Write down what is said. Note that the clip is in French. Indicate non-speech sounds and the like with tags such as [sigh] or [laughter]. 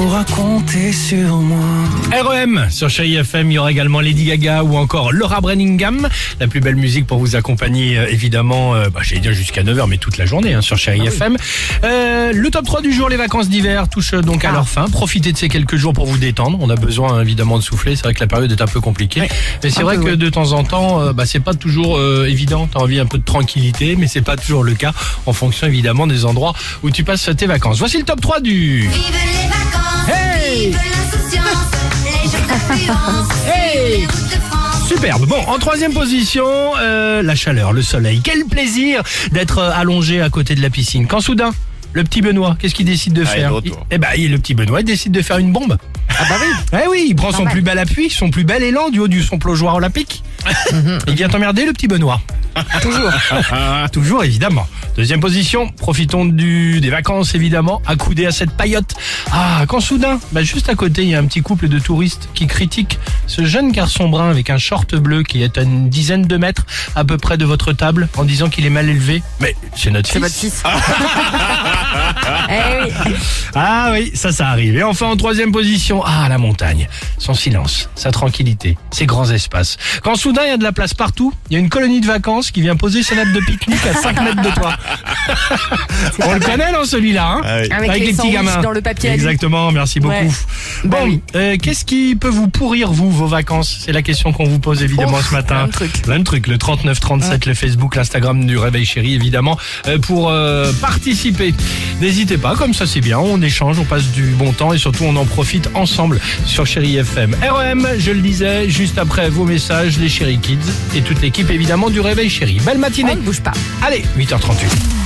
pourras compter sur moi. REM sur Chéri FM, il y aura également Lady Gaga ou encore Laura Brenningham. La plus belle musique pour vous accompagner euh, évidemment, euh, bah, j'allais dire jusqu'à 9h mais toute la journée hein, sur Chéri FM. Euh, le top 3 du jour, les vacances d'hiver touchent euh, donc à leur fin. Profitez de ces quelques jours pour vous détendre. On a besoin évidemment de souffler. C'est vrai que la période est un peu compliquée. mais c'est vrai que de temps en temps, euh, bah, c'est pas toujours euh, évident. T'as envie un peu de tranquillité, mais c'est pas toujours le cas en fonction évidemment des endroits où tu passes tes vacances. Voici le top 3 du... Vive les vacances, Superbe. Bon, en troisième position, euh, la chaleur, le soleil. Quel plaisir d'être euh, allongé à côté de la piscine. Quand soudain, le petit Benoît, qu'est-ce qu'il décide de Ah, il faire. Eh ben, il- le petit Benoît il décide de faire une bombe. Ah bah oui. [laughs] Eh oui, il prend son plus bel appui, son plus bel élan du haut du son plongeoir olympique. il vient t'emmerder le petit Benoît. [laughs] Toujours. [laughs] Toujours évidemment. Deuxième position, profitons du, des vacances évidemment, accoudés à cette paillote. Ah, quand soudain, bah juste à côté, il y a un petit couple de touristes qui critiquent ce jeune garçon brun avec un short bleu qui est à une dizaine de mètres à peu près de votre table en disant qu'il est mal élevé. Mais c'est notre C'est fils. votre fils. [laughs] eh oui. Ah oui, ça, ça arrive. Et enfin, en troisième position, ah, la montagne. Son silence, sa tranquillité, ses grands espaces. Quand soudain, il y a de la place partout, il y a une colonie de vacances qui vient poser sa natte de pique-nique à 5 mètres de toi. [laughs] On le connaît, non, celui-là, hein Ah oui. Avec les sandwichs dans le papier. Exactement, merci beaucoup. Ouais. Bah Bon, oui. euh, qu'est-ce qui peut vous pourrir, vous, vos vacances C'est la question qu'on vous pose évidemment oh, ce matin. Plein de trucs. Le 3937, le Facebook, l'Instagram du Réveil Chéri évidemment euh, pour euh, participer. N'hésitez pas, comme ça c'est bien, on échange, on passe du bon temps et surtout on en profite ensemble sur Chéri FM. REM, je le disais, juste après vos messages, les Chéri Kids et toute l'équipe évidemment du Réveil Chéri. Belle matinée. Oh, ne bouge pas. Allez, 8h38.